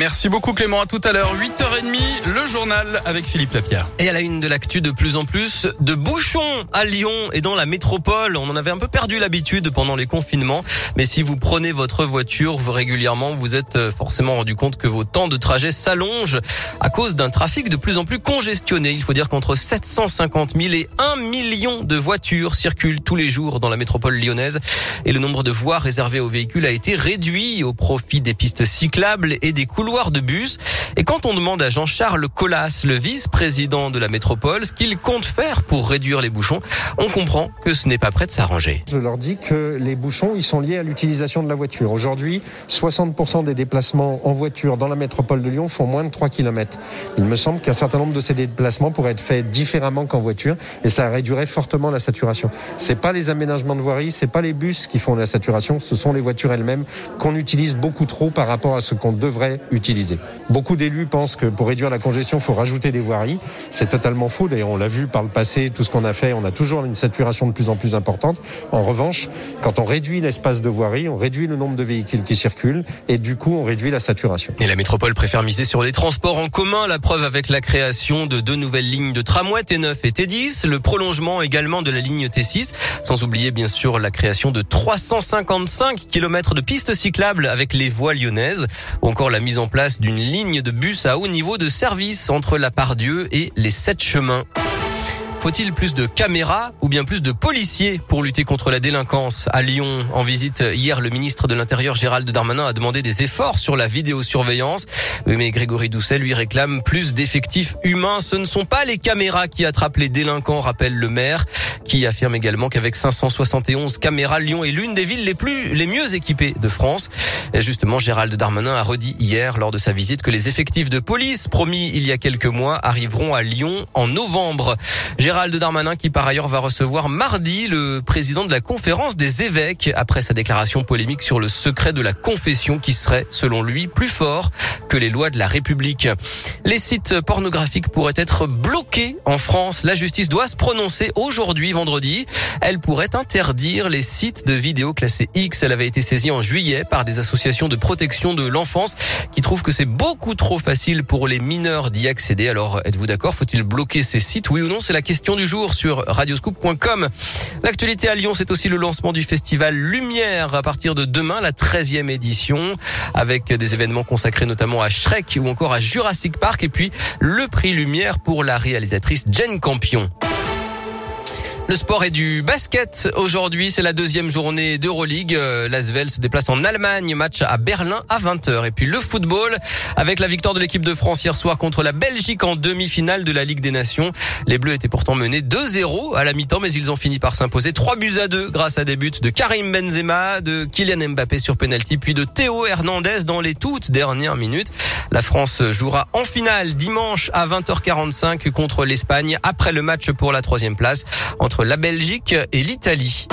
Merci beaucoup Clément, à tout à l'heure, 8h30, le journal avec Philippe Lapierre. Et à la une de l'actu, de plus en plus de bouchons à Lyon et dans la métropole. On en avait un peu perdu l'habitude pendant les confinements. Mais si vous prenez votre voiture régulièrement, vous êtes euh, forcément rendu compte que vos temps de trajet s'allongent à cause d'un trafic de plus en plus congestionné. Il faut dire qu'entre 750 000 et 1 million de voitures circulent tous les jours dans la métropole lyonnaise. Et le nombre de voies réservées aux véhicules a été réduit au profit des pistes cyclables et des couloirs de bus. Et quand on demande à Jean-Charles Collas, le vice-président de la métropole, ce qu'il compte faire pour réduire les bouchons, on comprend que ce n'est pas prêt de s'arranger. Je leur dis que les bouchons, ils sont liés à l'utilisation de la voiture. Aujourd'hui, 60% des déplacements en voiture dans la métropole de Lyon font moins de 3 km. Il me semble qu'un certain nombre de ces déplacements pourraient être faits différemment qu'en voiture et ça réduirait fortement la saturation. C'est pas les aménagements de voirie, c'est pas les bus qui font la saturation, ce sont les voitures elles-mêmes qu'on utilise beaucoup trop par rapport à ce qu'on devrait utiliser Beaucoup d'élus pensent que pour réduire la congestion, il faut rajouter des voiries. C'est totalement faux. D'ailleurs, on l'a vu par le passé, tout ce qu'on a fait, on a toujours une saturation de plus en plus importante. En revanche, quand on réduit l'espace de voirie, on réduit le nombre de véhicules qui circulent et du coup, on réduit la saturation. Et la métropole préfère miser sur les transports en commun. La preuve avec la création de deux nouvelles lignes de tramway T9 et T10, le prolongement également de la ligne T6, sans oublier bien sûr la création de 355 km de pistes cyclables avec les voies lyonnaises, ou encore la mise en place d'une ligne de bus à haut niveau de service entre la Pardieu et les sept chemins. Faut-il plus de caméras ou bien plus de policiers pour lutter contre la délinquance À Lyon, en visite hier, le ministre de l'Intérieur Gérald Darmanin a demandé des efforts sur la vidéosurveillance. Mais Grégory Doucet lui réclame plus d'effectifs humains. Ce ne sont pas les caméras qui attrapent les délinquants, rappelle le maire, qui affirme également qu'avec 571 caméras, Lyon est l'une des villes les plus, les mieux équipées de France. Et justement, Gérald Darmanin a redit hier lors de sa visite que les effectifs de police promis il y a quelques mois arriveront à Lyon en novembre. Gérald Darmanin qui par ailleurs va recevoir mardi le président de la conférence des évêques après sa déclaration polémique sur le secret de la confession qui serait selon lui plus fort que les lois de la République. Les sites pornographiques pourraient être bloqués en France. La justice doit se prononcer aujourd'hui, vendredi. Elle pourrait interdire les sites de vidéos classés X. Elle avait été saisie en juillet par des associations de protection de l'enfance qui trouvent que c'est beaucoup trop facile pour les mineurs d'y accéder. Alors, êtes-vous d'accord? Faut-il bloquer ces sites? Oui ou non? C'est la question du jour sur radioscoop.com. L'actualité à Lyon, c'est aussi le lancement du festival Lumière à partir de demain, la 13e édition, avec des événements consacrés notamment à Shrek ou encore à Jurassic Park et puis le prix Lumière pour la réalisatrice Jen Campion. Le sport est du basket. Aujourd'hui, c'est la deuxième journée d'Euroleague. Euh, L'Asvel se déplace en Allemagne, match à Berlin à 20h. Et puis le football, avec la victoire de l'équipe de France hier soir contre la Belgique en demi-finale de la Ligue des Nations. Les Bleus étaient pourtant menés 2-0 à la mi-temps, mais ils ont fini par s'imposer 3 buts à 2 grâce à des buts de Karim Benzema, de Kylian Mbappé sur penalty, puis de Théo Hernandez dans les toutes dernières minutes. La France jouera en finale dimanche à 20h45 contre l'Espagne après le match pour la troisième place la Belgique et l'Italie.